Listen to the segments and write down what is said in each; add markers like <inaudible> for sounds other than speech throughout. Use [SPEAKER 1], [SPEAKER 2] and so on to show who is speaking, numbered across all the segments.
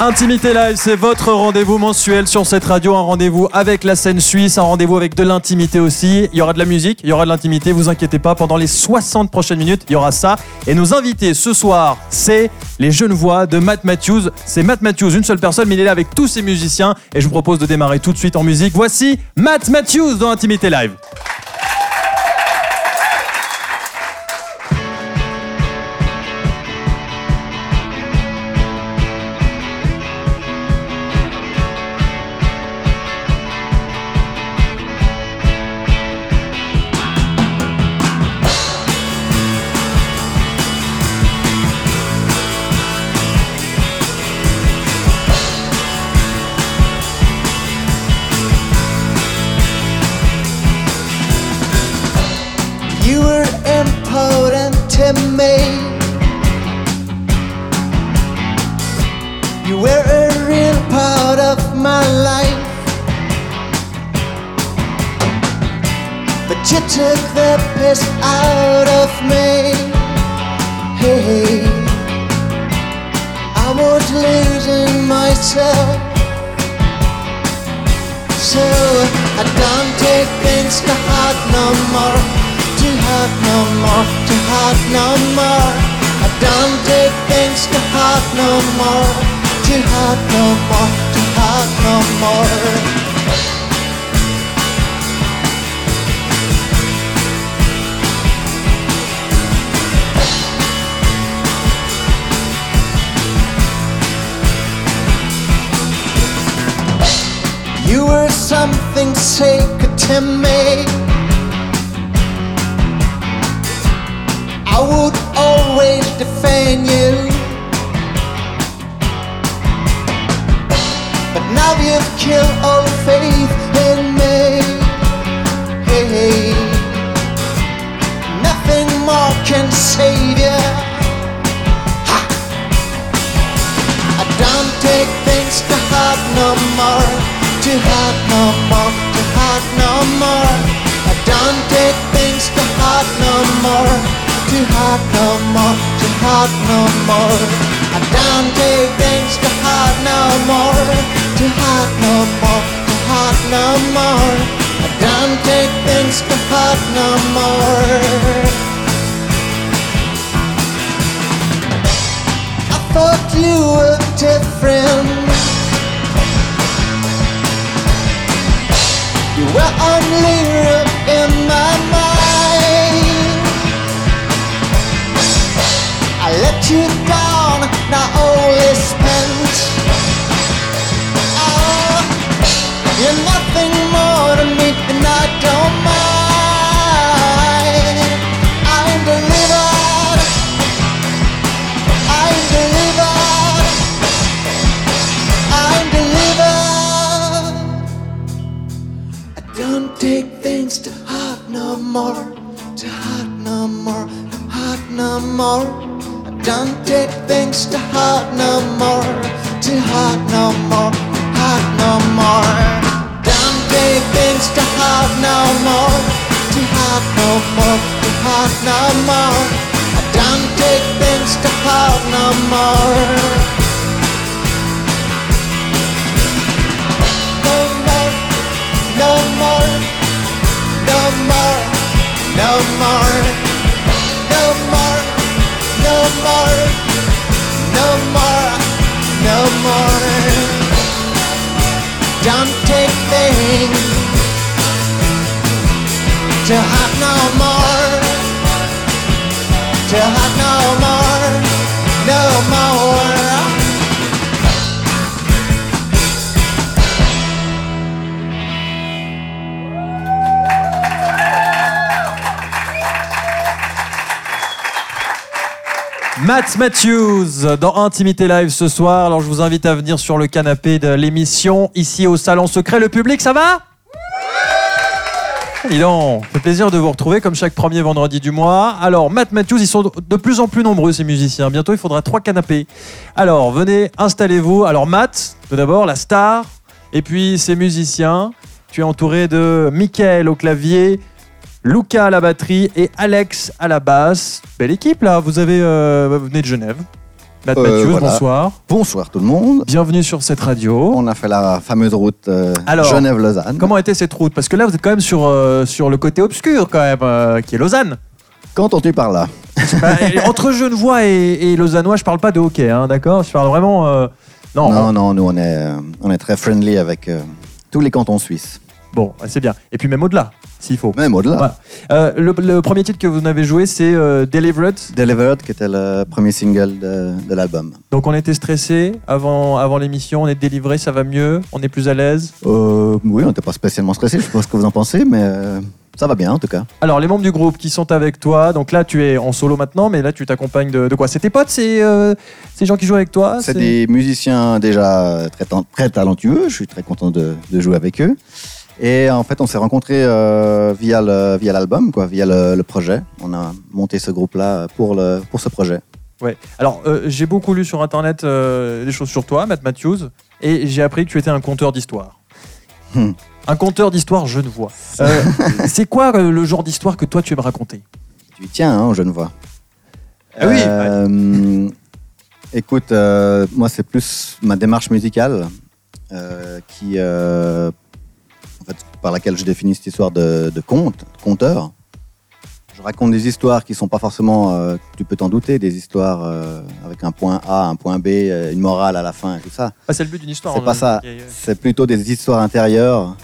[SPEAKER 1] Intimité Live, c'est votre rendez-vous mensuel sur cette radio, un rendez-vous avec la scène suisse, un rendez-vous avec de l'intimité aussi. Il y aura de la musique, il y aura de l'intimité, vous inquiétez pas, pendant les 60 prochaines minutes, il y aura ça. Et nos invités ce soir, c'est les jeunes voix de Matt Matthews. C'est Matt Matthews, une seule personne, mais il est là avec tous ses musiciens. Et je vous propose de démarrer tout de suite en musique. Voici Matt Matthews dans Intimité Live.
[SPEAKER 2] You were something sacred to me. I would always defend you. But now you've killed all faith in me. Hey, nothing more can save you. Ha! I don't take things to heart no more, to heart no more, to heart no more. I don't take things to heart no more, to heart no more, to heart no more. I don't take things to heart no more, to heart no more, to heart no more. I don't take things to heart no more. I thought you were different. You were only real in my mind. I let you down, now all is spent. Oh, you're nothing more to me than I don't mind. More, to heart no more, heart no more. I don't take things to heart no more, to heart no more, heart no more. Don't take things to heart no more, to heart no more, to heart no more. I don't take things to heart no more.
[SPEAKER 1] Matt Matthews dans Intimité Live ce soir. Alors je vous invite à venir sur le canapé de l'émission ici au Salon Secret. Le public, ça va? Dis donc, fait plaisir de vous retrouver comme chaque premier vendredi du mois. Alors, Matt Matthews, ils sont de plus en plus nombreux ces musiciens. Bientôt, il faudra trois canapés. Alors, venez, installez-vous. Alors, Matt, tout d'abord, la star. Et puis, ces musiciens. Tu es entouré de Michael au clavier, Luca à la batterie et Alex à la basse. Belle équipe là. Vous avez, euh, vous venez de Genève. Matt
[SPEAKER 3] Euh, voilà.
[SPEAKER 1] bonsoir.
[SPEAKER 3] Bonsoir tout le monde.
[SPEAKER 1] Bienvenue sur cette radio.
[SPEAKER 3] On a fait la fameuse route euh,
[SPEAKER 1] Alors,
[SPEAKER 3] Genève-Lausanne.
[SPEAKER 1] Comment était cette route? Parce que là, vous êtes quand même sur, euh, sur le côté obscur, quand même, euh, qui est Lausanne.
[SPEAKER 3] Qu'entends-tu par là
[SPEAKER 1] Bah, <laughs> entre Genevois et, et Lausannois, je parle pas de hockey, hein, d'accord? Je parle vraiment. non,
[SPEAKER 3] Non, non, nous on est, on est très friendly avec tous les cantons suisses.
[SPEAKER 1] Bon, c'est bien. Et puis même au-delà, s'il faut.
[SPEAKER 3] Même au-delà.
[SPEAKER 1] Voilà. Euh, le, le premier titre que vous avez joué, c'est euh, Delivered.
[SPEAKER 3] Delivered, qui était le premier single de, de l'album.
[SPEAKER 1] Donc on était stressé avant, avant l'émission, on est délivré, ça va mieux, on est plus à l'aise.
[SPEAKER 3] Euh, oui, on n'était pas spécialement stressé, je sais pas ce que vous en pensez, mais ça va bien en tout cas.
[SPEAKER 1] Alors les membres du groupe qui sont avec toi, donc là tu es en solo maintenant, mais là tu t'accompagnes de, de quoi? C'est tes potes, c'est euh, ces gens qui jouent avec toi?
[SPEAKER 3] C'est des musiciens déjà très, très talentueux, je suis très content de, de jouer avec eux. Et en fait, on s'est rencontrés euh, via le- via l'album, quoi, via le, le projet. On a monté ce groupe-là pour, le, pour ce projet.
[SPEAKER 1] Ouais. Alors, euh, j'ai beaucoup lu sur Internet euh, des choses sur toi, Matt Matthews, et j'ai appris que tu étais un conteur d'histoire.
[SPEAKER 3] Hmm.
[SPEAKER 1] Un conteur d'histoire genevois. Euh, <laughs> c'est quoi le genre d'histoire que toi tu aimes raconter?
[SPEAKER 3] Tu y tiens, hein, je ne vois.
[SPEAKER 1] Ah oui,
[SPEAKER 3] Écoute, moi, c'est plus ma démarche musicale qui, en par laquelle je définis cette histoire de, de conte, de conteur. Je raconte des histoires qui sont pas forcément, euh, tu peux t'en douter, des histoires euh, avec un point A, un point B, euh, une morale à la fin et tout ça.
[SPEAKER 1] Ah, C'est le but d'une histoire.
[SPEAKER 3] C'est
[SPEAKER 1] hein,
[SPEAKER 3] pas ça. C'est plutôt des histoires intérieures,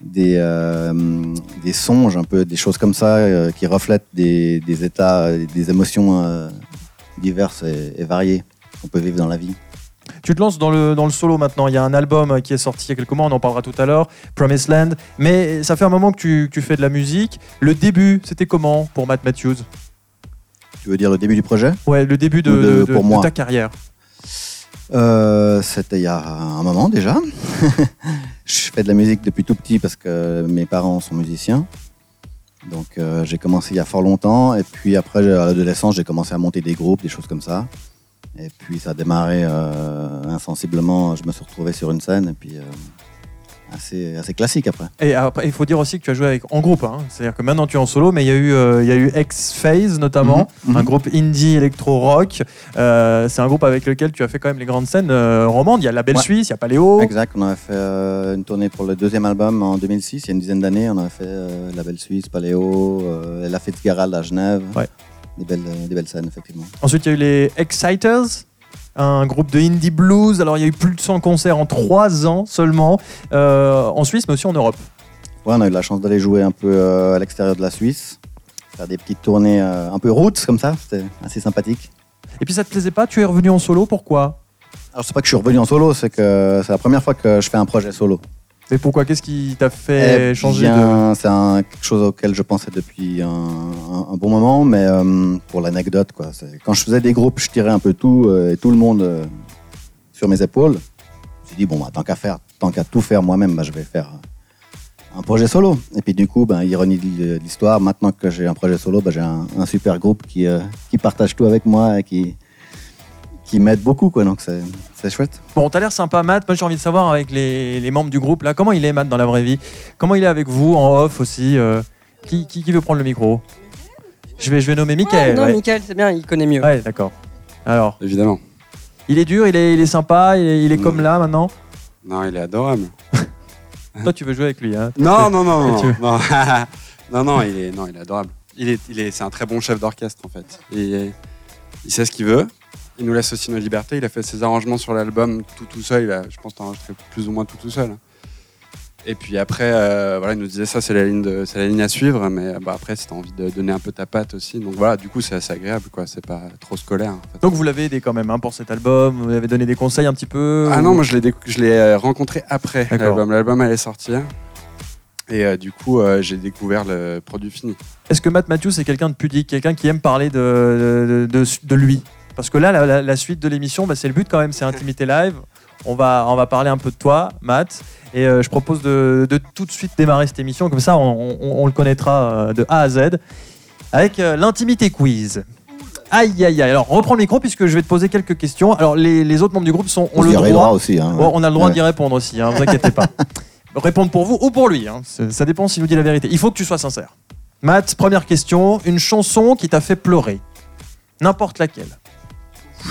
[SPEAKER 3] des, euh, des songes, un peu, des choses comme ça qui reflètent des, des états, des émotions diverses et, et variées qu'on peut vivre dans la vie.
[SPEAKER 1] Tu te lances dans le, dans le solo maintenant. Il y a un album qui est sorti il y a quelques mois, on en parlera tout à l'heure, Promised Land. Mais ça fait un moment que tu, que tu fais de la musique. Le début, c'était comment pour Matt Matthews?
[SPEAKER 3] Tu veux dire le début du projet?
[SPEAKER 1] Ouais, le début de, ta carrière.
[SPEAKER 3] Euh, C'était il y a un moment déjà. <laughs> je fais de la musique depuis tout petit parce que mes parents sont musiciens. Donc euh, j'ai commencé il y a fort longtemps. Et puis après, à l'adolescence, j'ai commencé à monter des groupes, des choses comme ça. Et puis ça a démarré euh, insensiblement. Je me suis retrouvé sur une scène et puis euh, assez, assez classique après.
[SPEAKER 1] Et après, il faut dire aussi que tu as joué avec, en groupe. hein. C'est-à-dire que maintenant tu es en solo, mais il y a eu, euh, il y a eu X-Phase notamment,
[SPEAKER 3] Mhm, mhm.
[SPEAKER 1] un groupe indie électro-rock. Euh, c'est un groupe avec lequel tu as fait quand même les grandes scènes romandes. Il y a La Belle
[SPEAKER 3] Ouais.
[SPEAKER 1] Suisse, il y a Paléo.
[SPEAKER 3] Exact, on avait fait une tournée pour le deuxième album en 2006, il y a une dizaine d'années. On avait fait La Belle Suisse, Paléo, La Fitzgerald à Genève.
[SPEAKER 1] Ouais.
[SPEAKER 3] Des, belles, des belles scènes, effectivement.
[SPEAKER 1] Ensuite, il y a eu les Exciters, un groupe de indie blues. Alors, il y a eu plus de 100 concerts en 3 ans seulement, euh, en Suisse, mais aussi en Europe.
[SPEAKER 3] Ouais, on a eu la chance d'aller jouer un peu euh, à l'extérieur de la Suisse, faire des petites tournées euh, un peu routes comme ça, c'était assez sympathique.
[SPEAKER 1] Et puis, ça te plaisait pas? Tu es revenu en solo, pourquoi?
[SPEAKER 3] Alors, c'est pas que je suis revenu en solo, c'est que c'est la première fois que je fais un projet solo.
[SPEAKER 1] Et pourquoi? Qu'est-ce qui t'a fait
[SPEAKER 3] Eh
[SPEAKER 1] changer de...
[SPEAKER 3] C'est quelque chose auquel je pensais depuis un, un- un bon moment, mais euh, pour l'anecdote, quoi. Quand je faisais des groupes, je tirais un peu tout euh, et tout le monde euh, sur mes épaules. Je me suis dit, bon, bah, tant qu'à faire, tant qu'à tout faire moi-même, bah, je vais faire un projet solo. Et puis du coup, ben, ironie de l'histoire, maintenant que j'ai un projet solo, j'ai un, un super groupe qui, qui partage tout avec moi et qui, qui m'aide beaucoup, quoi. Donc c'est chouette.
[SPEAKER 1] Bon, t'as l'air sympa, Matt. Moi, j'ai envie de savoir avec les, les membres du groupe, là, comment il est, Matt, dans la vraie vie? Comment il est avec vous, en off aussi euh, qui, qui, qui veut prendre le micro? Je vais, je vais nommer Mickaël.
[SPEAKER 4] non,
[SPEAKER 1] ouais.
[SPEAKER 4] Michael, c'est bien, il connaît mieux.
[SPEAKER 1] Ouais, d'accord. Alors,
[SPEAKER 5] Évidemment.
[SPEAKER 1] il est dur, il est, il est sympa, il est, il est
[SPEAKER 5] Mm.
[SPEAKER 1] comme là maintenant?
[SPEAKER 5] Non, il est adorable. <laughs>
[SPEAKER 1] Toi, tu veux jouer avec lui, hein
[SPEAKER 5] Non, <laughs> non, non, non, non, <laughs> non, non, il est, non, il est adorable. Il est, il est, c'est un très bon chef d'orchestre en fait. Il sait ce qu'il veut. Il nous laisse aussi nos libertés. Il a fait ses arrangements sur l'album tout tout seul. Il a, je pense, enregistré plus ou moins tout tout seul. Et puis après, euh, voilà, il nous disait ça, c'est la ligne, de, la ligne à suivre. Mais bah, après, si t'as envie de donner un peu ta patte aussi, donc voilà, du coup, c'est assez agréable, quoi. C'est pas trop scolaire. en fait.
[SPEAKER 1] Donc, vous l'avez aidé quand même hein, pour cet album Vous lui avez donné des conseils un petit peu
[SPEAKER 5] Ah
[SPEAKER 1] ou-
[SPEAKER 5] non, moi je l'ai je l'ai euh, rencontré après l'album. L'album allait sortir. Et euh, du coup, euh, j'ai découvert le produit fini.
[SPEAKER 1] Est-ce que Matt Matthews c'est quelqu'un de pudique, quelqu'un qui aime parler de, de, de- de lui? Parce que là, la, la- la suite de l'émission, bah, c'est le but quand même, c'est Intimité Live. On va, on va parler un peu de toi, Matt. Et euh, je propose de, de tout de suite démarrer cette émission. Comme ça, on, on- on le connaîtra euh, de A à Z. Avec euh, l'intimité quiz. Aïe, aïe, aïe. Alors, reprends le micro puisque je vais te poser quelques questions. Alors, les, les autres membres du groupe sont, ont
[SPEAKER 3] On
[SPEAKER 1] le droit.
[SPEAKER 3] aussi. Hein,
[SPEAKER 1] on a le droit
[SPEAKER 3] Ouais.
[SPEAKER 1] d'y répondre aussi, hein, vous inquiétez pas. <laughs> Répondre pour vous ou pour lui, hein, ça dépend s'il nous dit la vérité. Il faut que tu sois sincère. Matt, première question, une chanson qui t'a fait pleurer. N'importe laquelle.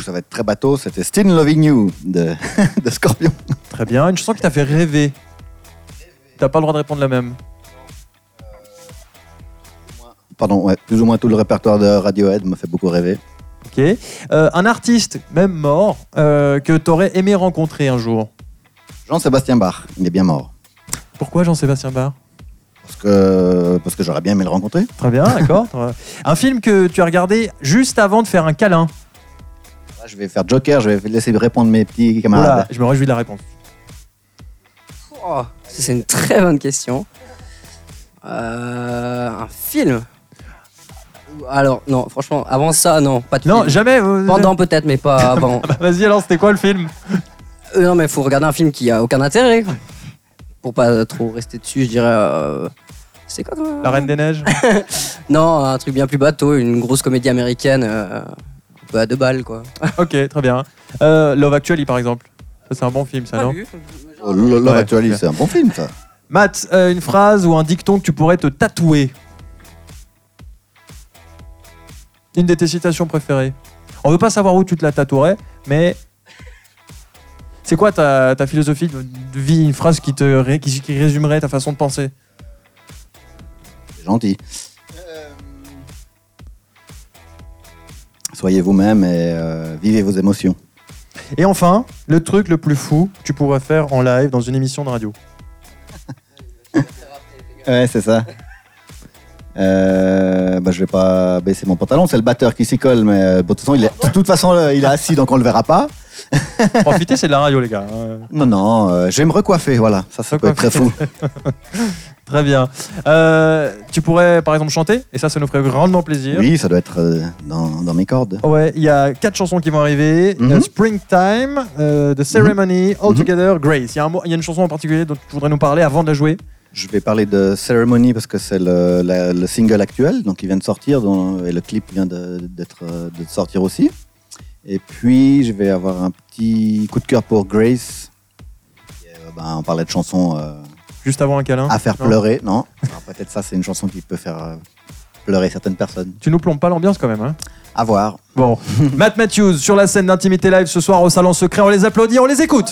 [SPEAKER 3] Ça va être très bateau. C'était Still Loving You de, <laughs> de Scorpion.
[SPEAKER 1] Très bien. Une chanson qui t'a fait rêver. T'as pas le droit de répondre la même.
[SPEAKER 3] Pardon, ouais, plus ou moins tout le répertoire de Radiohead me fait beaucoup rêver.
[SPEAKER 1] Ok. Euh, un artiste, même mort, euh, que t'aurais aimé rencontrer un jour.
[SPEAKER 3] Jean-Sébastien Bach, il est bien mort.
[SPEAKER 1] Pourquoi Jean-Sébastien Bach?
[SPEAKER 3] Parce que, parce que j'aurais bien aimé le rencontrer.
[SPEAKER 1] Très bien, d'accord. <laughs> un film que tu as regardé juste avant de faire un câlin.
[SPEAKER 3] Là, je vais faire Joker, je vais laisser répondre mes petits camarades.
[SPEAKER 1] je me réjouis de la réponse.
[SPEAKER 4] Oh, c'est une très bonne question. Euh, un film Alors, non, franchement, avant ça, non, pas de
[SPEAKER 1] Non,
[SPEAKER 4] film.
[SPEAKER 1] jamais. euh,
[SPEAKER 4] Pendant peut-être, mais pas <laughs> avant.
[SPEAKER 1] Bah, Vas-y alors, c'était quoi le film?
[SPEAKER 4] Euh, non, mais faut regarder un film qui a aucun intérêt. Pour pas trop rester dessus, je dirais. euh, C'est quoi comme-
[SPEAKER 1] La Reine des Neiges? <laughs>
[SPEAKER 4] Non, un truc bien plus bateau, une grosse comédie américaine. euh, à deux balles, quoi. <laughs>
[SPEAKER 1] Ok, très bien. Euh, Love Actually, par exemple. Ça, c'est un bon film, ça, non
[SPEAKER 3] Oh, Love
[SPEAKER 1] Ouais,
[SPEAKER 3] Actually, c'est un bon film, ça.
[SPEAKER 1] Matt, euh, une phrase ou un dicton que tu pourrais te tatouer Une de tes citations préférées On veut pas savoir où tu te la tatouerais, mais c'est quoi ta, ta philosophie de de vie? Une phrase qui te ré- qui, qui résumerait ta façon de penser?
[SPEAKER 3] C'est gentil. Soyez vous-même et euh, vivez vos émotions.
[SPEAKER 1] Et enfin, le truc le plus fou que tu pourrais faire en live dans une émission de radio. <laughs>
[SPEAKER 3] Ouais, c'est ça. Euh, bah, je vais pas baisser mon pantalon, c'est le batteur qui s'y colle, mais euh, bon, de toute façon, il est, de toute façon, euh, il est assis, donc on le verra pas. <laughs>
[SPEAKER 1] Profitez, c'est de la radio, les gars. Euh,
[SPEAKER 3] Non, non, euh, je vais me recoiffer, voilà. Ça, ça peut être très fou. <laughs>
[SPEAKER 1] Très bien. Euh, tu pourrais, par exemple, chanter, et ça, ça nous ferait grandement plaisir.
[SPEAKER 3] Oui, ça doit être euh, dans, dans mes cordes.
[SPEAKER 1] Ouais, il y a quatre chansons qui vont arriver.
[SPEAKER 3] Mhm.
[SPEAKER 1] Euh, Springtime, euh, The Ceremony, All
[SPEAKER 3] Mhm.
[SPEAKER 1] Together, Grace. Il y, a un mot- il y a une chanson en particulier dont tu voudrais nous parler avant de la jouer.
[SPEAKER 3] Je vais parler de Ceremony parce que c'est le, le single actuel, donc il vient de sortir, dont- et le clip vient de, de sortir aussi. Et puis, je vais avoir un petit coup de cœur pour Grace. Et, ben, on parlait de chansons
[SPEAKER 1] Juste avant un câlin.
[SPEAKER 3] à faire
[SPEAKER 1] Non
[SPEAKER 3] pleurer, non Alors, Peut-être ça, c'est une chanson qui peut faire euh, pleurer certaines personnes.
[SPEAKER 1] Tu nous plombes pas l'ambiance quand même. Hein
[SPEAKER 3] À voir.
[SPEAKER 1] bon. <laughs> Matt Matthews sur la scène d'Intimité Live ce soir au Salon Secret. On les applaudit, on les écoute.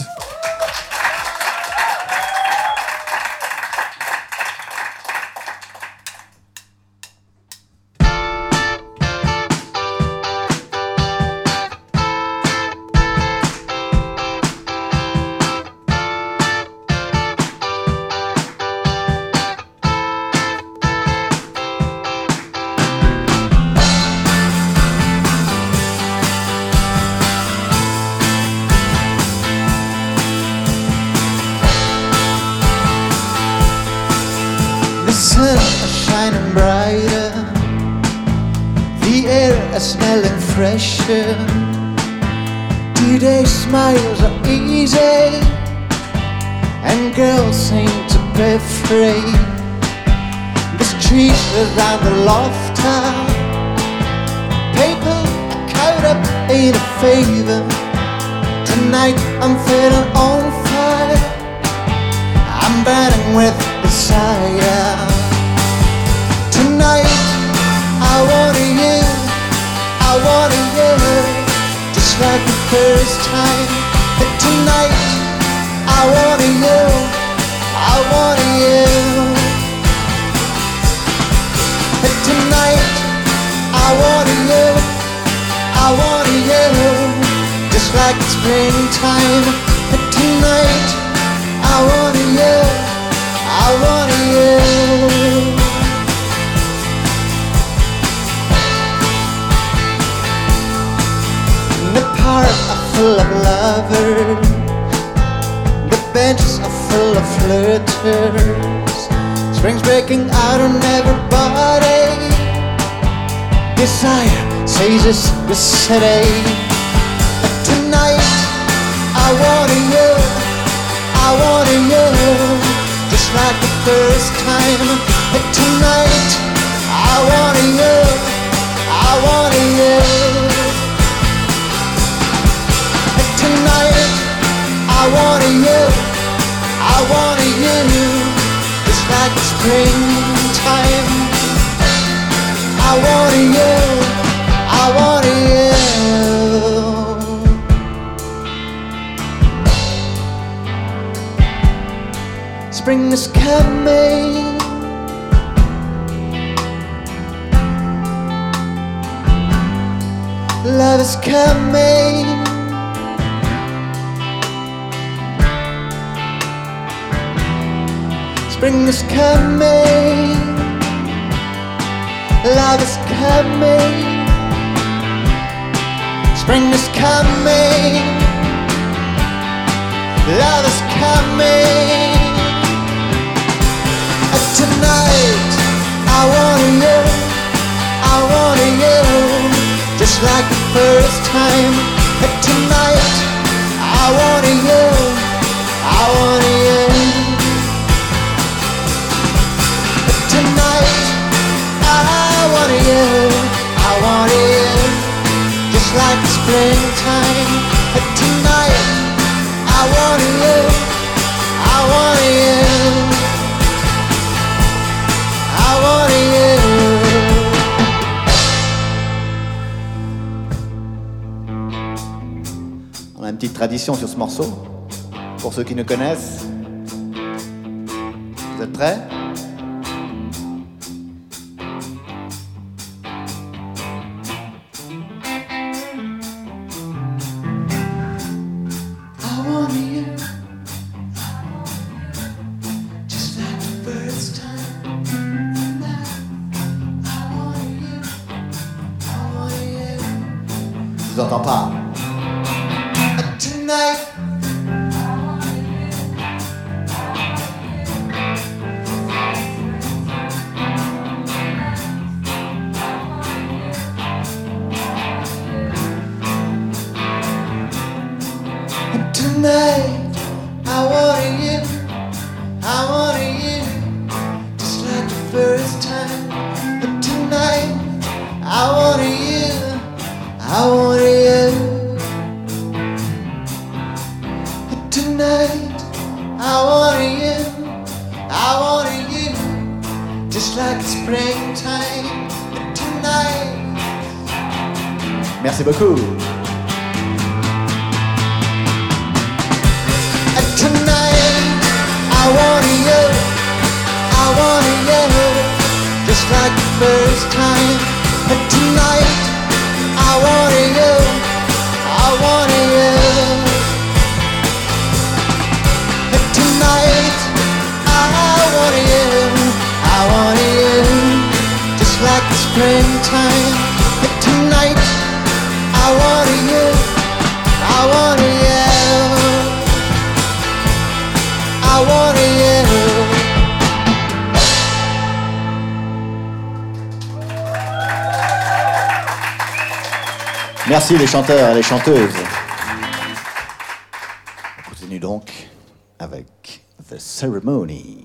[SPEAKER 2] Everybody. Desire seizes the city. Tonight, I wanted you, I wanted you, just like the first time. But tonight, I wanted you, I wanted you. Tonight, I wanted you, I wanted you, just like the springtime. I wanted you, I wanted you. Spring is coming. Love is coming. Spring is coming. Love is coming. Spring is coming. Love is coming. And tonight, I want you. I want you. Just like the first time. And tonight, I want you. I want you.
[SPEAKER 3] On a une petite tradition sur ce morceau. Pour ceux qui ne connaissent, entends pas.
[SPEAKER 2] Tonight.
[SPEAKER 3] Merci les chanteurs et les chanteuses. On continue donc avec The Ceremony.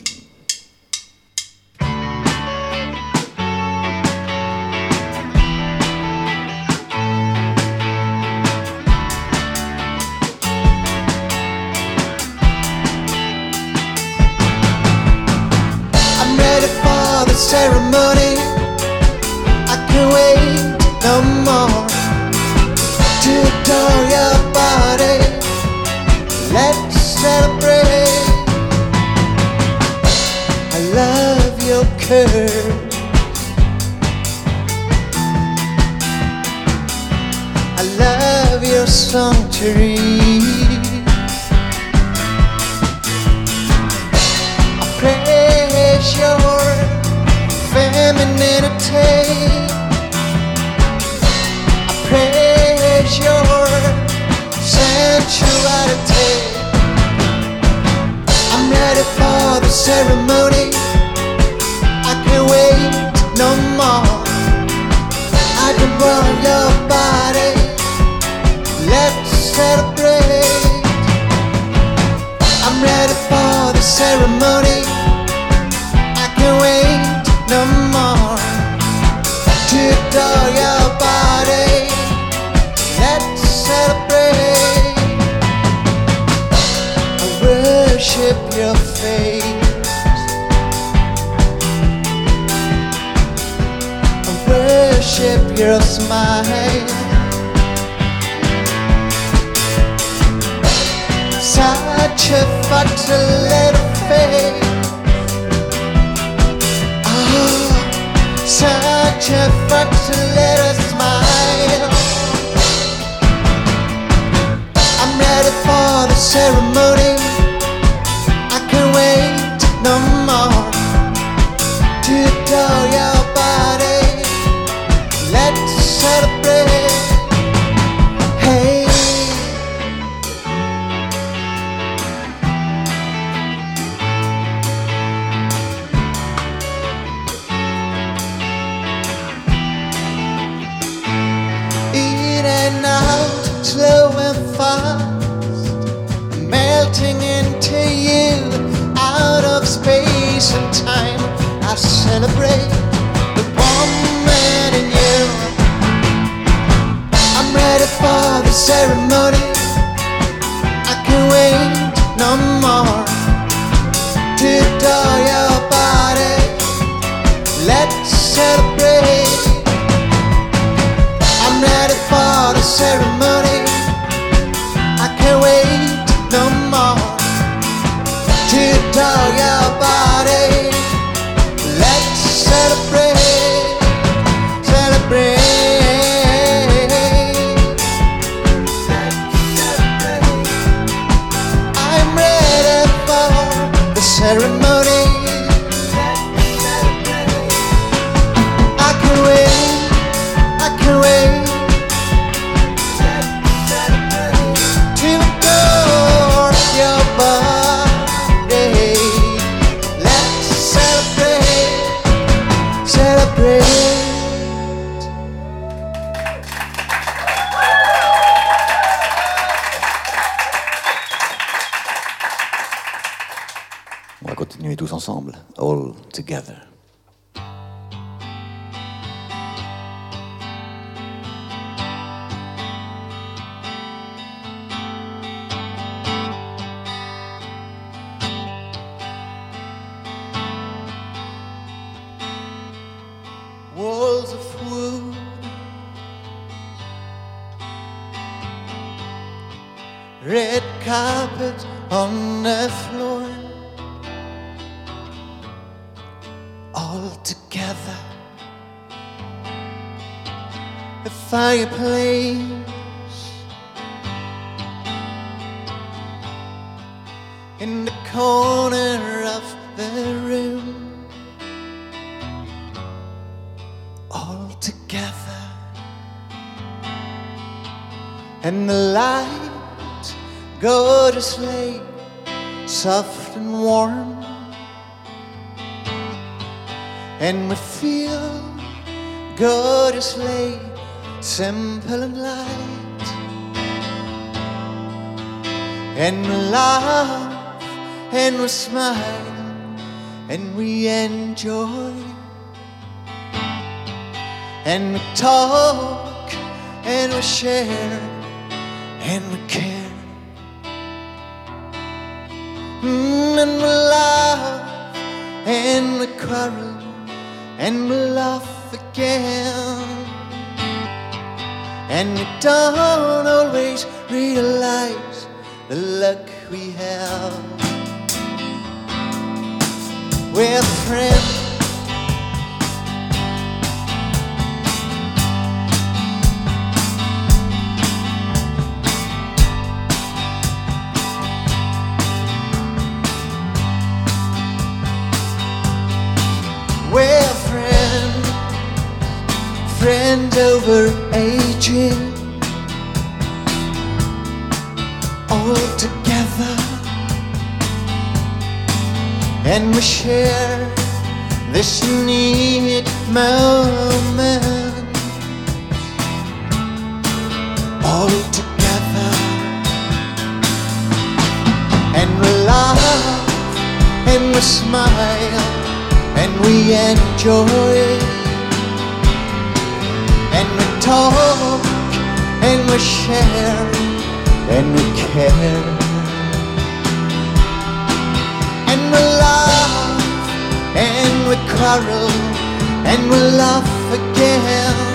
[SPEAKER 2] I'm ready for the ceremony. I can't wait no more to your body. Let's celebrate. I love your curve. I love your sanctuary. I praise your femininity. what you are to take. I'm ready for the ceremony. I can't wait no more. I can burn your body. Let's celebrate. I'm ready for the ceremony. I can't wait no more. To adore your body. your smile. Such a little face. Oh, such a little smile. I'm ready for the ceremony. Slow and fast, melting into you, celebrate the in you. I'm ready for the ceremony. I can't wait no more to your body. Let's celebrate. Corner of the room. all together. And the light go to sleep, soft and warm. And we feel go to sleep, simple and light. And we laugh and we smile and we enjoy. And we talk and we share and we care. Mm, and we laugh and we quarrel and we laugh again. And we don't always realize the luck we have with a friend. We're friends. Friends over aging. And we share this neat moment, all together, and we laugh and we smile and we enjoy and we talk and we share and we care We quarrel and we'll laugh again.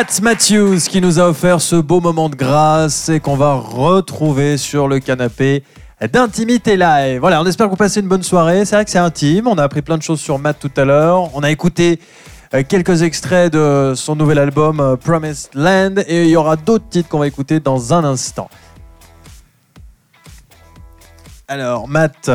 [SPEAKER 1] Matt Matthews qui nous a offert ce beau moment de grâce et qu'on va retrouver sur le canapé d'intimité live. Voilà, on espère que vous passez une bonne soirée. C'est vrai que c'est intime. On a appris plein de choses sur Matt tout à l'heure. On a écouté euh, quelques extraits de son nouvel album euh, Promised Land et il y aura d'autres titres qu'on va écouter dans un instant. Alors, Matt,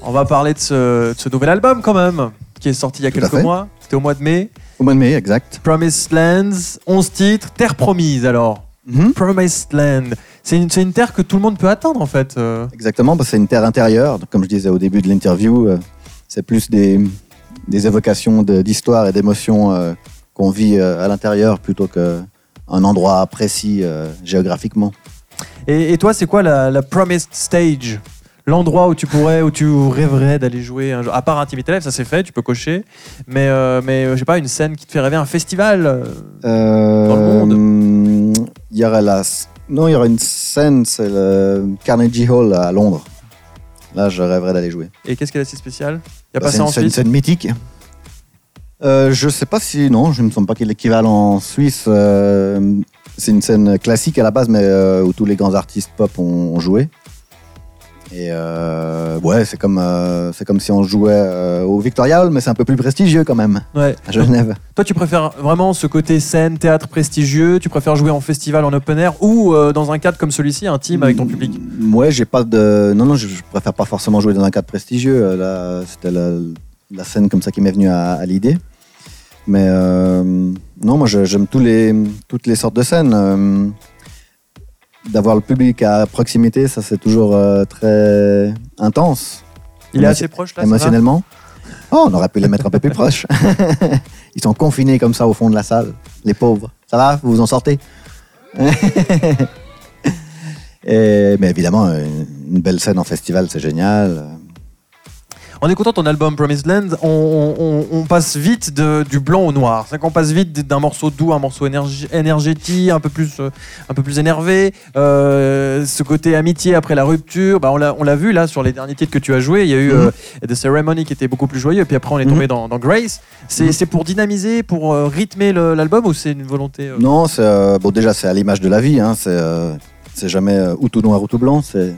[SPEAKER 1] on va parler de ce, de ce nouvel album quand même, qui est sorti il y a
[SPEAKER 3] Tout
[SPEAKER 1] quelques mois. C'était au mois de mai.
[SPEAKER 3] Au mois de mai, exact.
[SPEAKER 1] Promised Lands, 11 titres, Terre promise alors.
[SPEAKER 3] Mhm.
[SPEAKER 1] Promised Land. C'est une, c'est une terre que tout le monde peut atteindre en fait. euh.
[SPEAKER 3] Exactement, parce que c'est une terre intérieure. Comme je disais au début de l'interview, euh, c'est plus des, des évocations de- d'histoire et d'émotions euh, qu'on vit euh, à l'intérieur plutôt qu'un endroit précis géographiquement.
[SPEAKER 1] Et, et toi, c'est quoi la, la Promised Stage? L'endroit où tu pourrais, où tu rêverais d'aller jouer un jour. À part Intimité Live, ça c'est fait, tu peux cocher. Mais, euh, mais euh, je sais pas, une scène qui te fait rêver, un festival. euh.
[SPEAKER 3] Dans
[SPEAKER 1] le monde
[SPEAKER 3] Il y aurait la... Non, il y aurait une scène, c'est le Carnegie Hall à Londres. Là, je rêverais d'aller jouer.
[SPEAKER 1] Et qu'est-ce qu'elle a si spécial? Il y a
[SPEAKER 3] Bah,
[SPEAKER 1] pas ça en
[SPEAKER 3] c'est une scène mythique. Euh, je sais pas si non, je ne me semble pas qu'il y ait l'équivalent en Suisse. euh, c'est une scène classique à la base, mais euh, où tous les grands artistes pop ont, ont joué. Et euh, ouais, c'est comme euh, c'est comme si on jouait euh, au Victoria Hall, mais c'est un peu plus prestigieux quand même
[SPEAKER 1] Ouais.
[SPEAKER 3] à Genève.
[SPEAKER 1] Toi, tu préfères vraiment ce côté scène, théâtre prestigieux? Tu préfères jouer en festival, en open air ou dans un cadre comme celui-ci, intime avec ton public?
[SPEAKER 3] Mm, Ouais, j'ai pas de. Non, non, je, je préfère pas forcément jouer dans un cadre prestigieux. Là, c'était la, la scène comme ça qui m'est venue à, à l'idée. Mais non, moi, j'aime tous les, toutes les sortes de scènes. D'avoir le public à proximité, ça, c'est toujours euh, très intense,
[SPEAKER 1] Il est assez proche là
[SPEAKER 3] émotionnellement. Oh, on aurait pu les mettre un peu plus proches. <laughs> Ils sont confinés comme ça au fond de la salle, les pauvres. Ça va? Vous vous en sortez? <laughs> Et, mais évidemment, une belle scène en festival, c'est génial.
[SPEAKER 1] En écoutant ton album Promised Land, on, on- on passe vite de- du blanc au noir. C'est qu'on passe vite d'un morceau doux à un morceau énergétique, un peu plus, euh, un peu plus énervé. Euh, ce côté amitié après la rupture, bah on l'a on vu là sur les derniers titres que tu as joués. Il y a eu
[SPEAKER 3] Mhm.
[SPEAKER 1] euh, The Ceremony qui était beaucoup plus joyeux, et puis après on est tombé dans, dans Grace. C'est
[SPEAKER 3] Mhm.
[SPEAKER 1] c'est pour dynamiser, pour rythmer l'album ou c'est une volonté
[SPEAKER 3] Non, bon. Déjà, c'est à l'image de la vie. Hein, c'est jamais ou tout noir ou tout blanc. C'est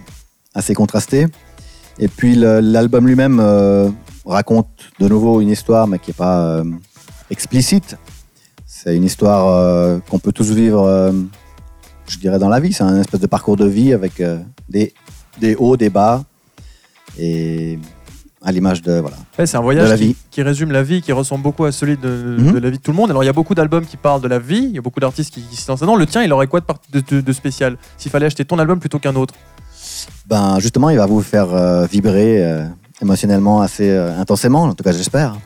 [SPEAKER 3] assez contrasté. Et puis l'album lui-même euh, raconte de nouveau une histoire, mais qui n'est pas euh, explicite. C'est une histoire euh, qu'on peut tous vivre, je dirais, dans la vie. C'est un espèce de parcours de vie avec des, des hauts, des bas, et à l'image de voilà.
[SPEAKER 1] Ouais, c'est un
[SPEAKER 3] De
[SPEAKER 1] voyage
[SPEAKER 3] la
[SPEAKER 1] qui,
[SPEAKER 3] vie.
[SPEAKER 1] qui résume la vie, qui ressemble beaucoup à celui de,
[SPEAKER 3] Mhm.
[SPEAKER 1] de la vie de tout le monde. Alors il y a beaucoup d'albums qui parlent de la vie, il y a beaucoup d'artistes qui, qui se lancent là-dedans. Le tien, il aurait quoi de spécial? S'il fallait acheter ton album plutôt qu'un autre?
[SPEAKER 3] Ben justement, il va vous faire euh, vibrer euh, émotionnellement assez euh, intensément. En tout cas, j'espère.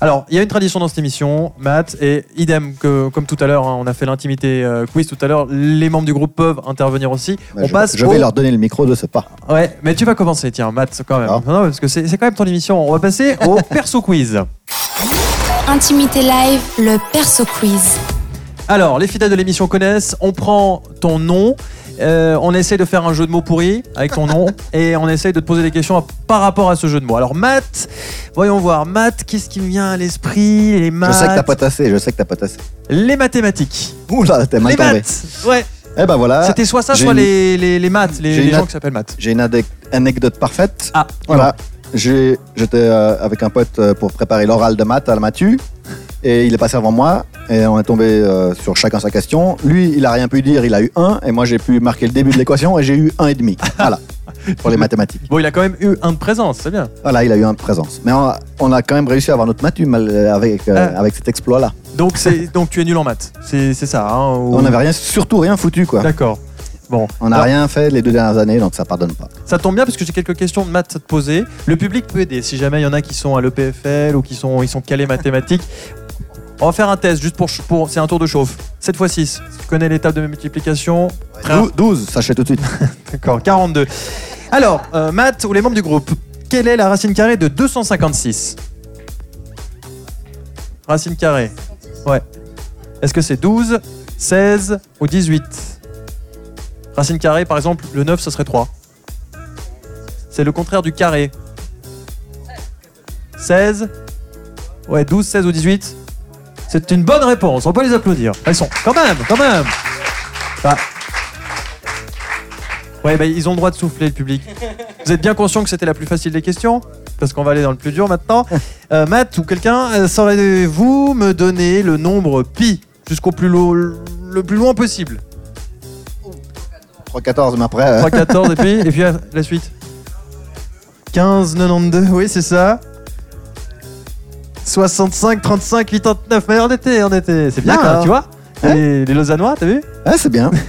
[SPEAKER 1] Alors, il y a une tradition dans cette émission, Matt, et idem que comme tout à l'heure, hein, on a fait l'intimité euh, quiz tout à l'heure, les membres du groupe peuvent intervenir aussi.
[SPEAKER 3] Ben,
[SPEAKER 1] on
[SPEAKER 3] je,
[SPEAKER 1] passe
[SPEAKER 3] je
[SPEAKER 1] au-
[SPEAKER 3] vais leur donner le micro de ce pas.
[SPEAKER 1] Ouais, mais tu vas commencer, tiens, Matt, quand même.
[SPEAKER 3] Ah.
[SPEAKER 1] Non, parce que c'est quand même ton émission. On va passer au <laughs> perso quiz.
[SPEAKER 6] Intimité live, le perso quiz.
[SPEAKER 1] Alors, les fidèles de l'émission connaissent. On prend ton nom. Euh, on essaie de faire un jeu de mots pourri avec ton nom <laughs> et on essaye de te poser des questions à- par rapport à ce jeu de mots. Alors Matt, voyons voir. Matt, qu'est-ce qui me vient à l'esprit? Les
[SPEAKER 3] Je
[SPEAKER 1] maths.
[SPEAKER 3] sais que t'as pas tassé, je sais que t'as pas tassé.
[SPEAKER 1] Les mathématiques.
[SPEAKER 3] Oula, t'es mal
[SPEAKER 1] les
[SPEAKER 3] tombé.
[SPEAKER 1] maths. Ouais.
[SPEAKER 3] Eh ben voilà.
[SPEAKER 1] C'était soit ça,
[SPEAKER 3] j'ai
[SPEAKER 1] soit
[SPEAKER 3] une-
[SPEAKER 1] les, les, les maths, les,
[SPEAKER 3] j'ai
[SPEAKER 1] les
[SPEAKER 3] une
[SPEAKER 1] gens qui s'appellent maths.
[SPEAKER 3] J'ai une adec- anecdote parfaite.
[SPEAKER 1] Ah,
[SPEAKER 3] Voilà. J'ai- J'étais euh, avec un pote euh, pour préparer l'oral de maths à la Matu. Et il est passé avant moi. Et on est tombé euh, sur chacun sa question. Lui, il a rien pu dire, il a eu 1. Et moi, j'ai pu marquer le début de l'équation et j'ai eu 1,5. <laughs> Voilà. pour les mathématiques.
[SPEAKER 1] Bon, il a quand même eu un de présence, c'est bien.
[SPEAKER 3] Voilà, il a eu 1 de présence. Mais on a, on a quand même réussi à avoir notre Matu mal- avec, euh,
[SPEAKER 1] Ah.
[SPEAKER 3] avec cet exploit-là.
[SPEAKER 1] Donc, c'est, donc tu es nul en maths. C'est, ça. hein, ou-
[SPEAKER 3] On n'avait rien, surtout rien foutu, quoi.
[SPEAKER 1] D'accord. Bon.
[SPEAKER 3] On n'a rien fait les deux dernières années, donc ça pardonne pas.
[SPEAKER 1] Ça tombe bien parce que j'ai quelques questions de maths à te poser. Le public peut aider si jamais il y en a qui sont à l'EPFL ou qui sont, ils sont calés mathématiques. On va faire un test juste pour, pour c'est un tour de chauffe. 7 x 6. Tu connais l'étape de
[SPEAKER 3] Dou- 12, sachez tout de suite. <laughs>
[SPEAKER 1] D'accord, 42. Alors, euh, Matt ou les membres du groupe, quelle est la racine carrée de 256 Racine carrée. Ouais. Est-ce que c'est 12, 16 ou 18 Racine carrée, par exemple, le 9, ce serait 3. C'est le contraire du carré. 16 Ouais, 12, 16 ou 18 C'est une bonne réponse, on peut les applaudir. Elles sont, quand même, quand même Ah. Ouais, bah, ils ont le droit de souffler, le public. Vous êtes bien conscient que c'était la plus facile des questions Parce qu'on va aller dans le plus dur maintenant. Euh, Matt ou quelqu'un, euh, saurez-vous me donner le nombre pi jusqu'au plus lo- le plus loin possible?
[SPEAKER 3] 3-14, mais après. euh,
[SPEAKER 1] 3, 14 et puis, <laughs> et puis la suite 15, 92, oui, c'est ça. 65, 35, 89, mais on était, on était. C'est bien,
[SPEAKER 3] D'accord.
[SPEAKER 1] hein, tu vois
[SPEAKER 3] Hein
[SPEAKER 1] les, les Lausannois, t'as vu
[SPEAKER 3] ah, c'est bien. <laughs>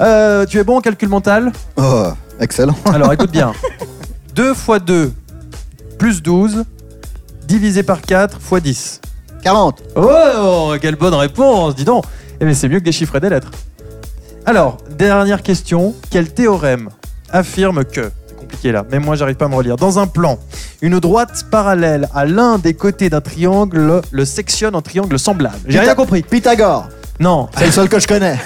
[SPEAKER 1] Euh, Tu es bon en calcul mental
[SPEAKER 3] Oh, excellent. <laughs>
[SPEAKER 1] Alors écoute bien. 2 x 2 plus 12 divisé par 4 x 10.
[SPEAKER 3] 40.
[SPEAKER 1] Oh, quelle bonne réponse, dis donc. Eh bien, c'est mieux que des chiffres et des lettres. Alors, dernière question. Quel théorème affirme que, compliqué là, même moi j'arrive pas à me relire, dans un plan, une droite parallèle à l'un des côtés d'un triangle le sectionne en triangle semblable J'ai
[SPEAKER 3] Pytha-
[SPEAKER 1] rien compris.
[SPEAKER 3] Pythagore.
[SPEAKER 1] Non.
[SPEAKER 3] C'est le seul que je connais.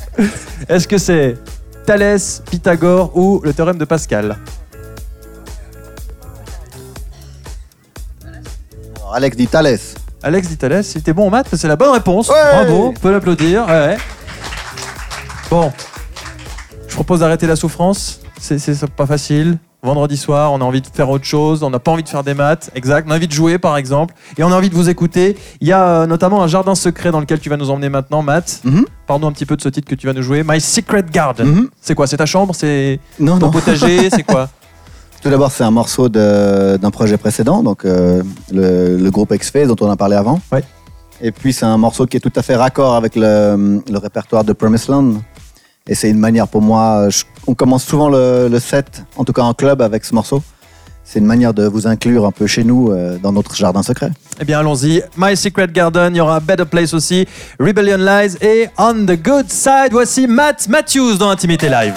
[SPEAKER 3] <laughs>
[SPEAKER 1] Est-ce que c'est Thalès, Pythagore ou le théorème de Pascal?
[SPEAKER 3] Alors, Alex dit Thalès.
[SPEAKER 1] Alex dit Thalès, si t'es bon en maths, c'est la bonne réponse.
[SPEAKER 3] Ouais.
[SPEAKER 1] Bravo, on peut l'applaudir. ouais. Bon, je propose d'arrêter la souffrance. C'est pas facile. Vendredi soir, on a envie de faire autre chose. On n'a pas envie de faire des maths. Exact. On a envie de jouer, par exemple. Et on a envie de vous écouter. Il y a euh, notamment un jardin secret dans lequel tu vas nous emmener maintenant, Matt.
[SPEAKER 3] Mhm.
[SPEAKER 1] Parle-nous un petit peu de ce titre que tu vas nous jouer. My Secret Garden.
[SPEAKER 3] Mhm.
[SPEAKER 1] C'est quoi? C'est ta chambre? C'est
[SPEAKER 3] Non,
[SPEAKER 1] ton
[SPEAKER 3] non.
[SPEAKER 1] potager? <laughs> C'est quoi?
[SPEAKER 3] Tout d'abord, c'est un morceau d'un projet précédent, donc euh, le, le groupe X-Phase dont on a parlé avant.
[SPEAKER 1] Ouais.
[SPEAKER 3] Et puis, c'est un morceau qui est tout à fait raccord avec le, le répertoire de Promised Land. Et c'est une manière pour moi. je- on commence souvent le, le set, en tout cas en club, avec ce morceau. C'est une manière de vous inclure un peu chez nous euh, dans notre jardin secret.
[SPEAKER 1] Eh bien, allons-y. My Secret Garden, il y aura Better Place aussi, Rebellion Lies et On the Good Side. Voici Matt Matthews dans Intimité Live.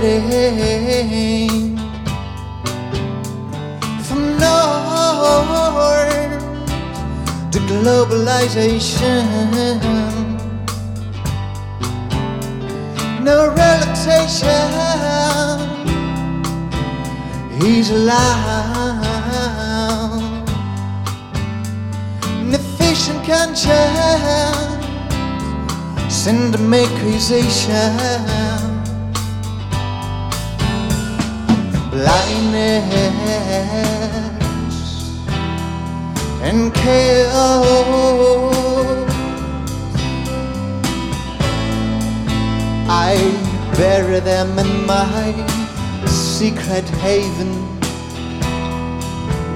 [SPEAKER 2] Proceeding from north to globalization. No relaxation, he's allowed. Inefficient conscience send them accusation. Blindness and chaos. I bury them in my secret haven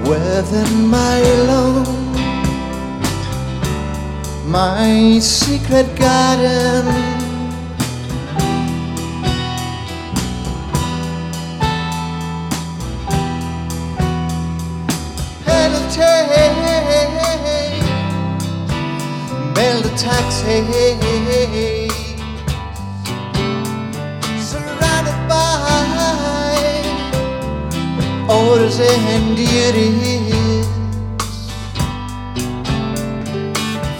[SPEAKER 2] within my alone my secret garden. Build a taxi, surrounded by orders and duties.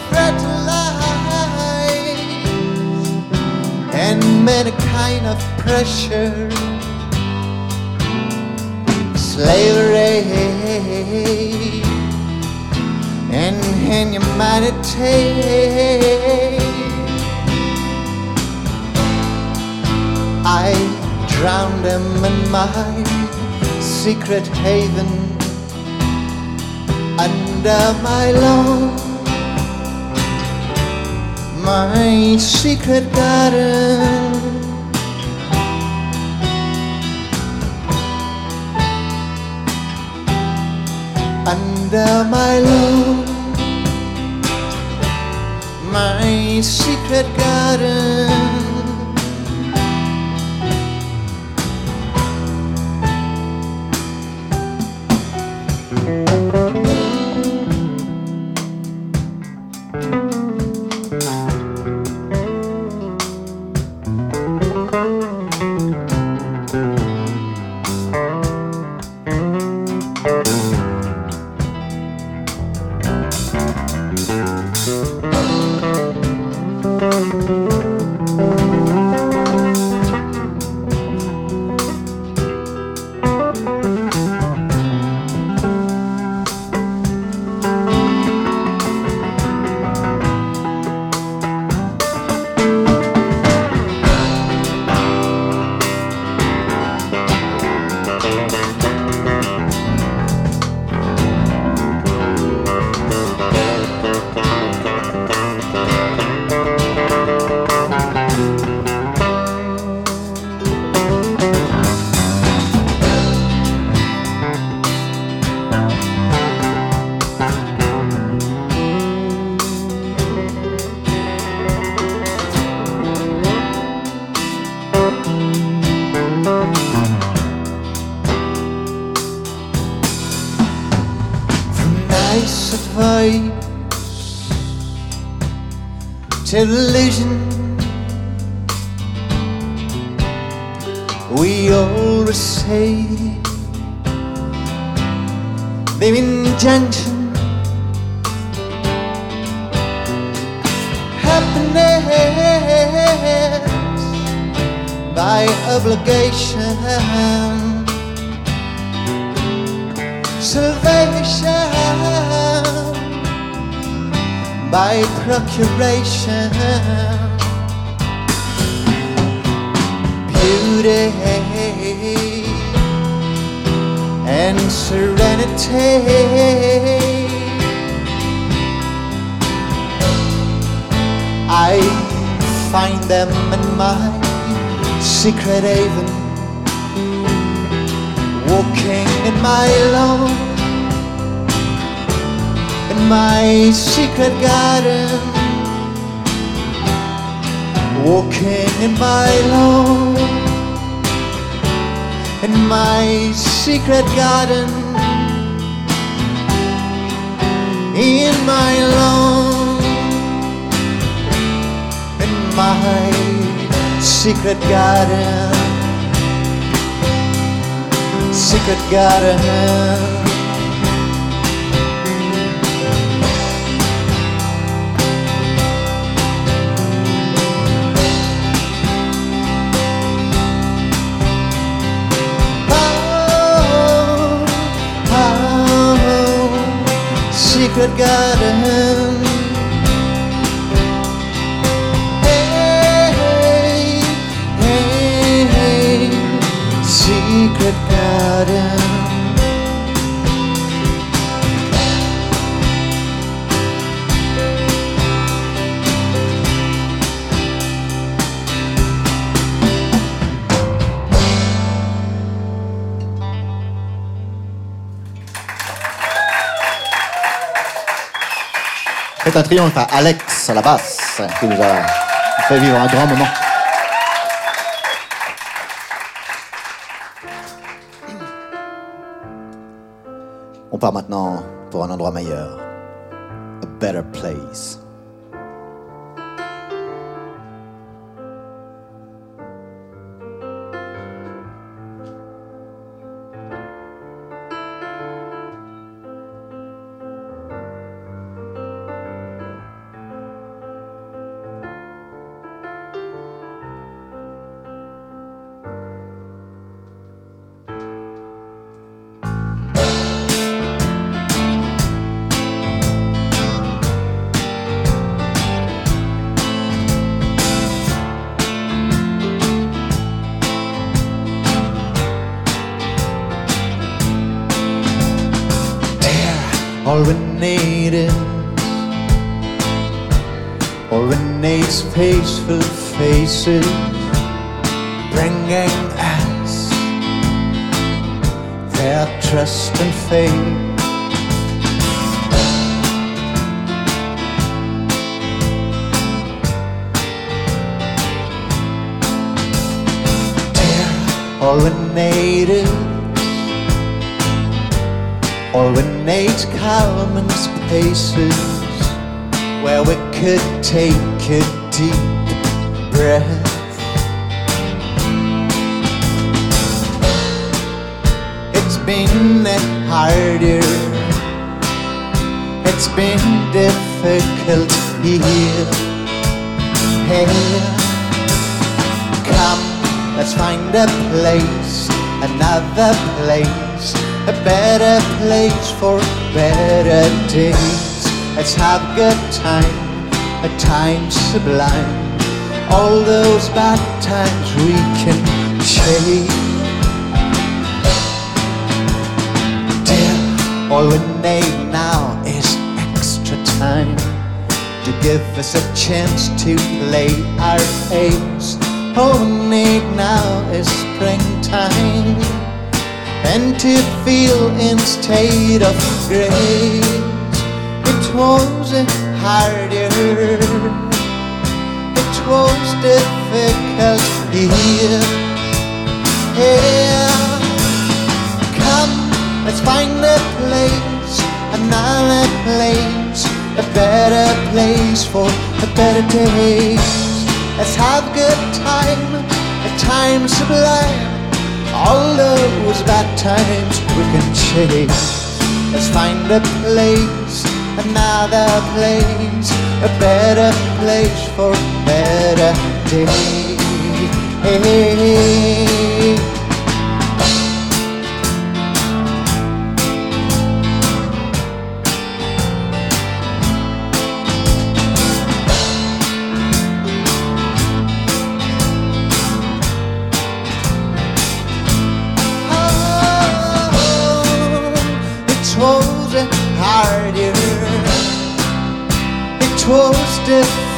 [SPEAKER 2] fertilize and many kind of pressure. Slavery. And inhumanity I drown them in my secret haven under my lawn. My secret garden. Under my lawn, my secret garden. Them in my secret haven. Walking in my lawn, in my secret garden, walking in my lawn, in my secret garden, in my lawn, my secret garden secret garden. Oh, oh, oh secret garden. C'est un triomphe à Alex à la basse qui nous a fait vivre un grand moment. Part maintenant pour un endroit meilleur. A better place. natives or innate's peaceful faces bringing us their trust and faith. Dear or a native we need calm and spaces where we could take a deep breath. It's been harder, it's been difficult here. Here, come, let's find a place, another place, a better place for better days. Let's have a good time, a time sublime. All those bad times we can change. Dear, all we need now is extra time to give us a chance to play our ace. All we need now is springtime and to feel in state of grace. It was harder, it was difficult here. Here, come, let's find a place, another place, a better place for a better day. Let's have good time, a time sublime. All those bad times we can chase. Let's find a place, another place, a better place for a better day.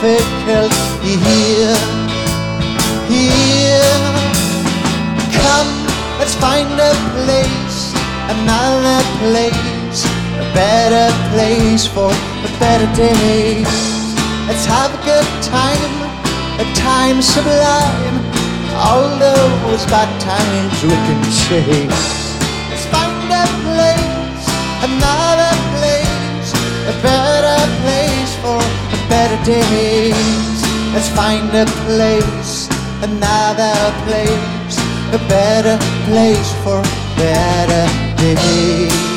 [SPEAKER 2] Difficult here. Here, come, let's find a place, another place, a better place for a better day. Let's have a good time, a time sublime. All those bad times we can chase. Let's find a place, another place, a better a better days. Let's find a place, another place, a better place for better days.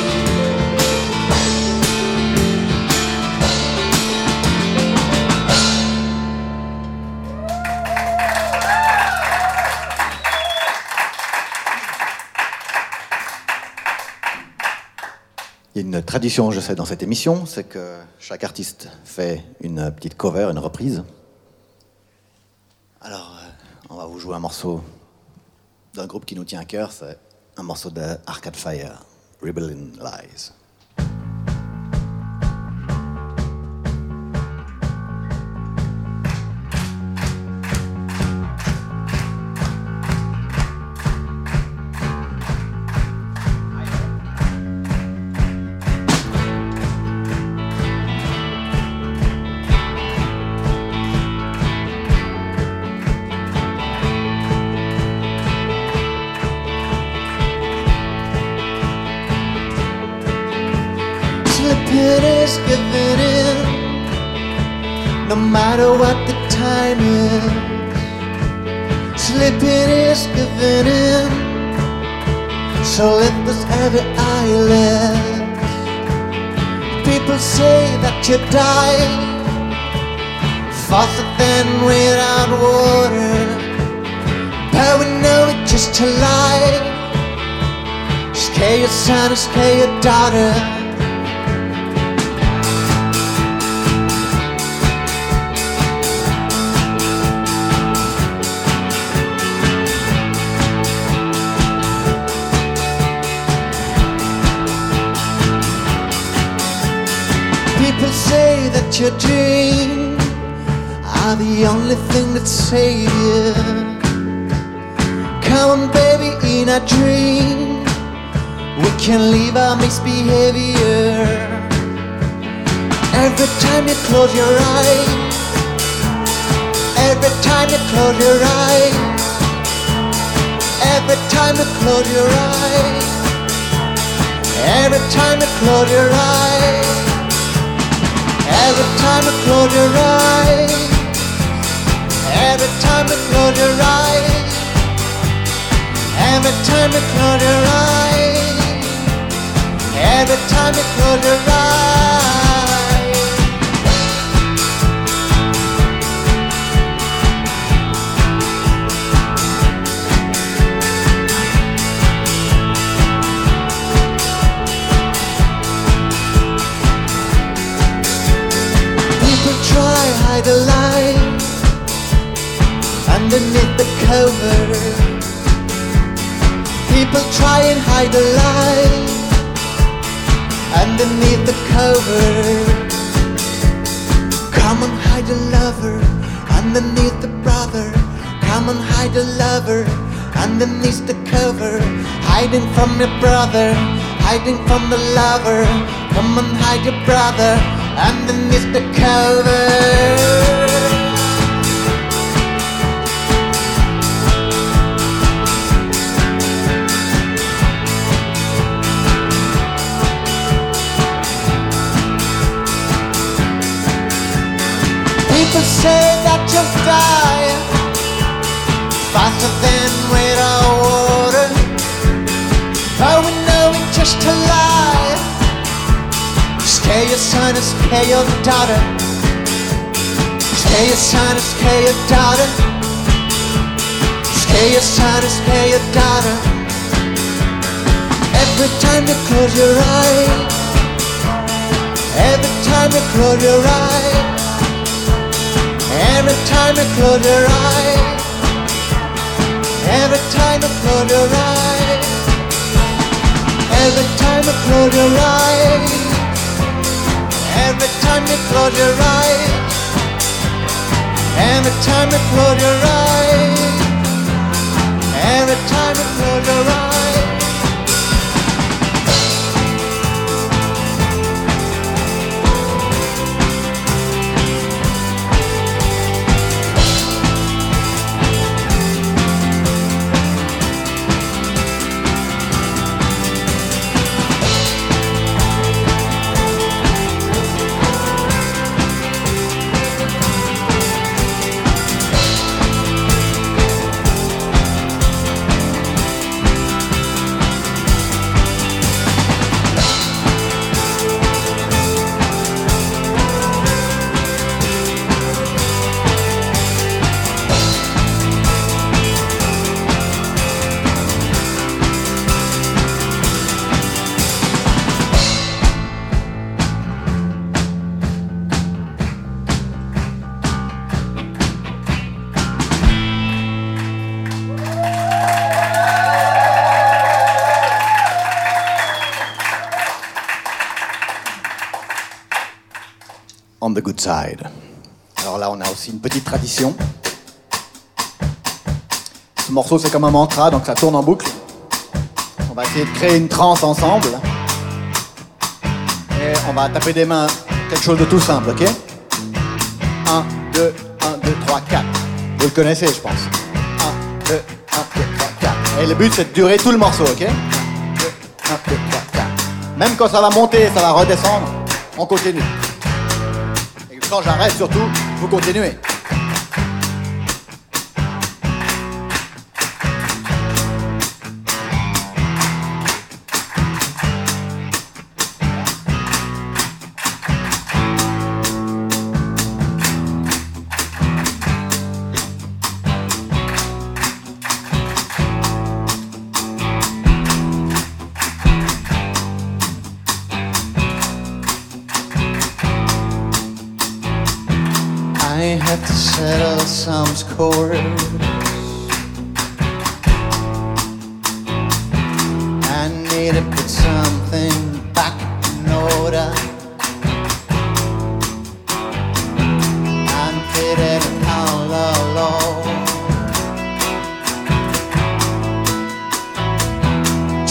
[SPEAKER 2] Tradition, je sais, dans cette émission, c'est que chaque artiste fait une petite cover, une reprise. Alors, euh, on va vous jouer un morceau d'un groupe qui nous tient à cœur, c'est un morceau de Arcade Fire, Rebellion Lies. Matter what the time is. Slipping is giving in, so let us every eyelid. People say that you die faster than without water, but we know it's just a lie. Scare your son, scare your daughter. Your dreams are the only thing that save you. Come on, baby, in a dream, we can leave our misbehavior. Every time you close your eyes, every time you close your eyes, every time you close your eyes, every time you close your eyes. Every time you close your eyes, every time you close your eyes, every time you close your eyes, every time you close your eyes. People try and hide the light underneath the cover. Come and hide the lover underneath the brother. Come and hide the lover underneath the cover. Hiding from your brother, hiding from the lover. Come and hide your brother underneath the cover. Say that you'll die faster than without water. But we know it's just a lie. Scare your son scare your daughter. Scare your son scare your daughter. Scare your son scare your daughter. Every time you close your eyes. Every time you close your eyes. Every time you close your eyes. Every time you close your eyes. Every time you close your eyes. Every time you close your eyes. Every time you close your eyes. Every time you close your eyes.
[SPEAKER 3] on the good side. Alors là, on a aussi une petite tradition. Ce morceau, c'est comme un mantra, donc ça tourne en boucle. On va essayer de créer une transe ensemble. Et on va taper des mains, quelque chose de tout simple, ok? 1, 2, 1, 2, 3, 4. Vous le connaissez, je pense. 1, 2, 1, 2, 3, 4. Et le but, c'est de durer tout le morceau, ok? 1, 2, 1, 2, 3, 4.
[SPEAKER 2] Même quand ça va monter et ça va redescendre, on continue quand j'arrête surtout, vous continuez. chorus. I need to put something back in order. I'm feeling all alone.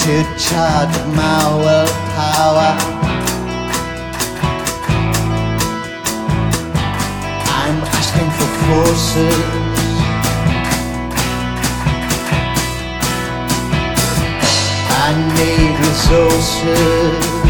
[SPEAKER 2] Too charged with my willpower. I'm asking for forces I need resources.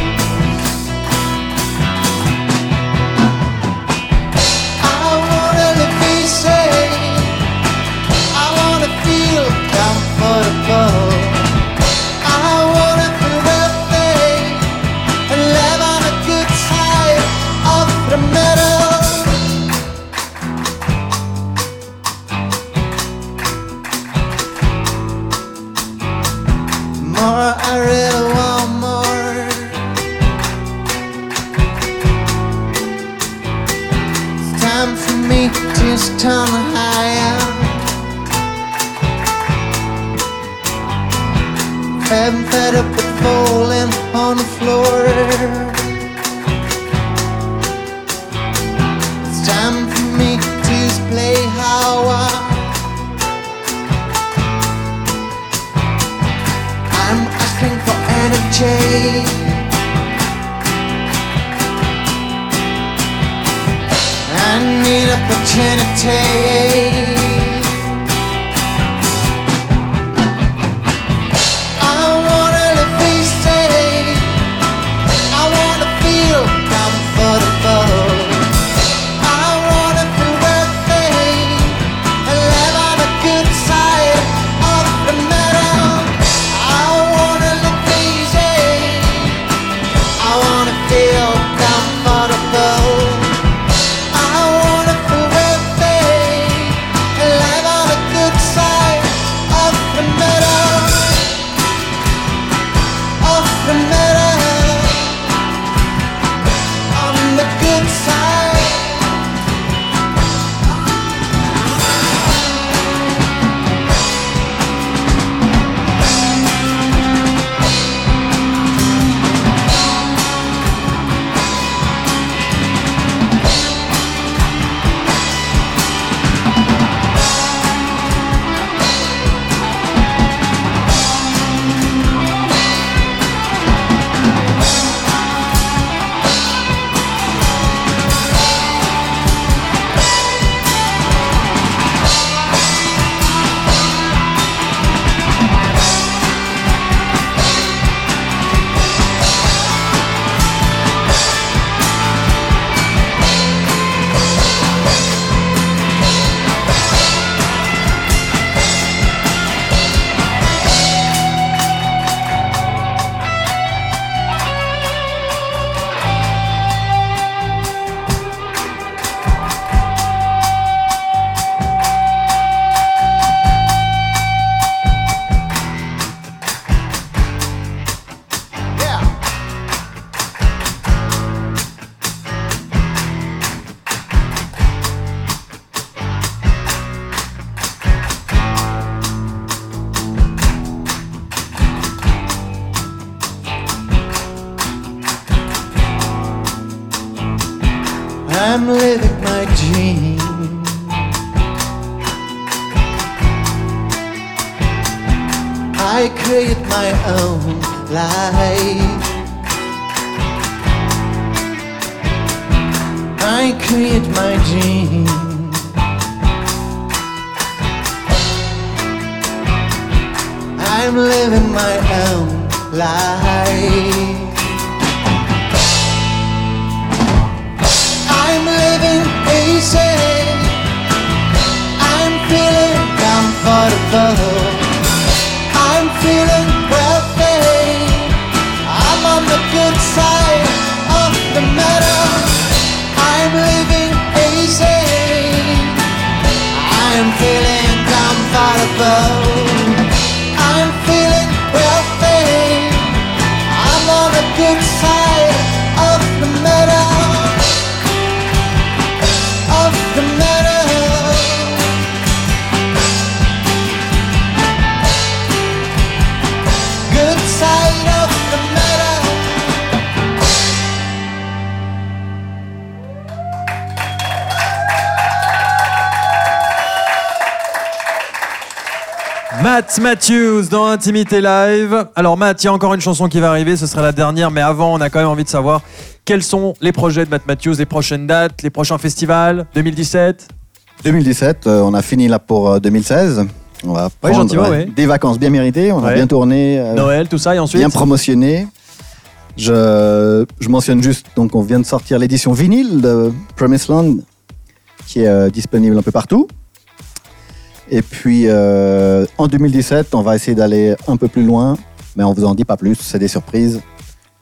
[SPEAKER 1] Matt Matthews dans Intimité Live. Alors Matt, il y a encore une chanson qui va arriver, ce sera la dernière, mais avant, on a quand même envie de savoir quels sont les projets de Matt Matthews, les prochaines dates, les prochains festivals, 2017
[SPEAKER 3] 2017, euh, on a fini là pour euh, 2016. On va prendre
[SPEAKER 1] gentiment,
[SPEAKER 3] euh,
[SPEAKER 1] ouais.
[SPEAKER 3] des vacances bien méritées. On
[SPEAKER 1] Ouais.
[SPEAKER 3] a bien tourné, euh,
[SPEAKER 1] Noël, tout ça, et ensuite?
[SPEAKER 3] bien promotionné. Je, je mentionne juste, donc on vient de sortir l'édition vinyle de Promised Land, qui est euh, disponible un peu partout. Et puis euh, en 2017, on va essayer d'aller un peu plus loin, mais on vous en dit pas plus, c'est des surprises.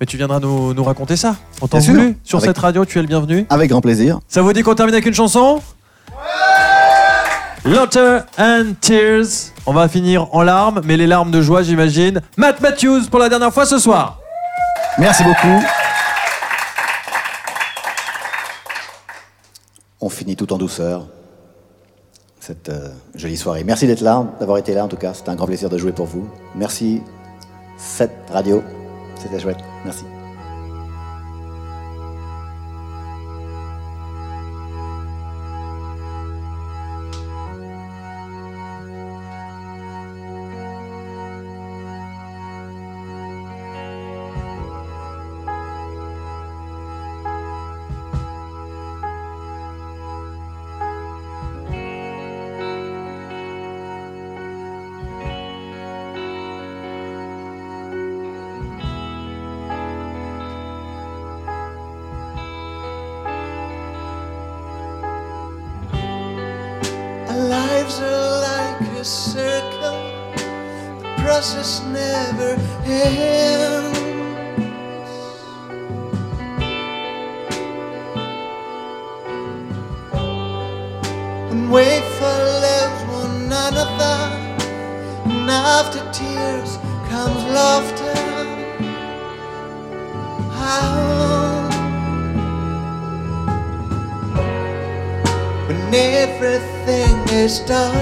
[SPEAKER 1] Mais tu viendras nous, nous raconter ça en temps
[SPEAKER 3] Bien sûr.
[SPEAKER 1] voulu. Sur
[SPEAKER 3] Avec-
[SPEAKER 1] cette radio, tu es le bienvenu.
[SPEAKER 3] Avec grand plaisir.
[SPEAKER 1] Ça vous dit qu'on termine avec une chanson? Laughter and Tears. On va finir en larmes, mais les larmes de joie, j'imagine. Matt Matthews pour la dernière fois ce soir.
[SPEAKER 3] Merci beaucoup. On finit tout en douceur cette euh, jolie soirée. Merci d'être là, d'avoir été là en tout cas. C'était un grand plaisir de jouer pour vous. Merci cette radio. C'était chouette. Merci.
[SPEAKER 2] Process never ends. When we follows one another, and after tears comes laughter. How When everything is dark,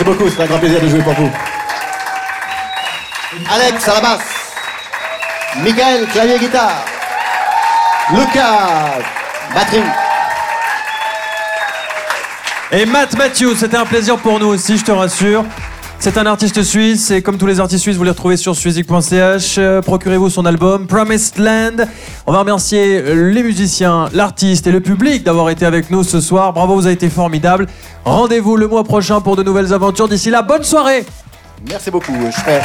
[SPEAKER 3] Merci beaucoup, c'est un grand plaisir de jouer pour vous. Alex à la basse. Michael, clavier guitare. Lucas, batterie.
[SPEAKER 1] Et Matt Matthews, c'était un plaisir pour nous aussi, je te rassure. C'est un artiste suisse et comme tous les artistes suisses, vous les retrouvez sur suizik.ch. Euh, Procurez-vous son album Promised Land. On va remercier les musiciens, l'artiste et le public d'avoir été avec nous ce soir. Bravo, vous avez été formidables. Rendez-vous le mois prochain pour de nouvelles aventures. D'ici là, bonne soirée
[SPEAKER 3] Merci beaucoup. Je fais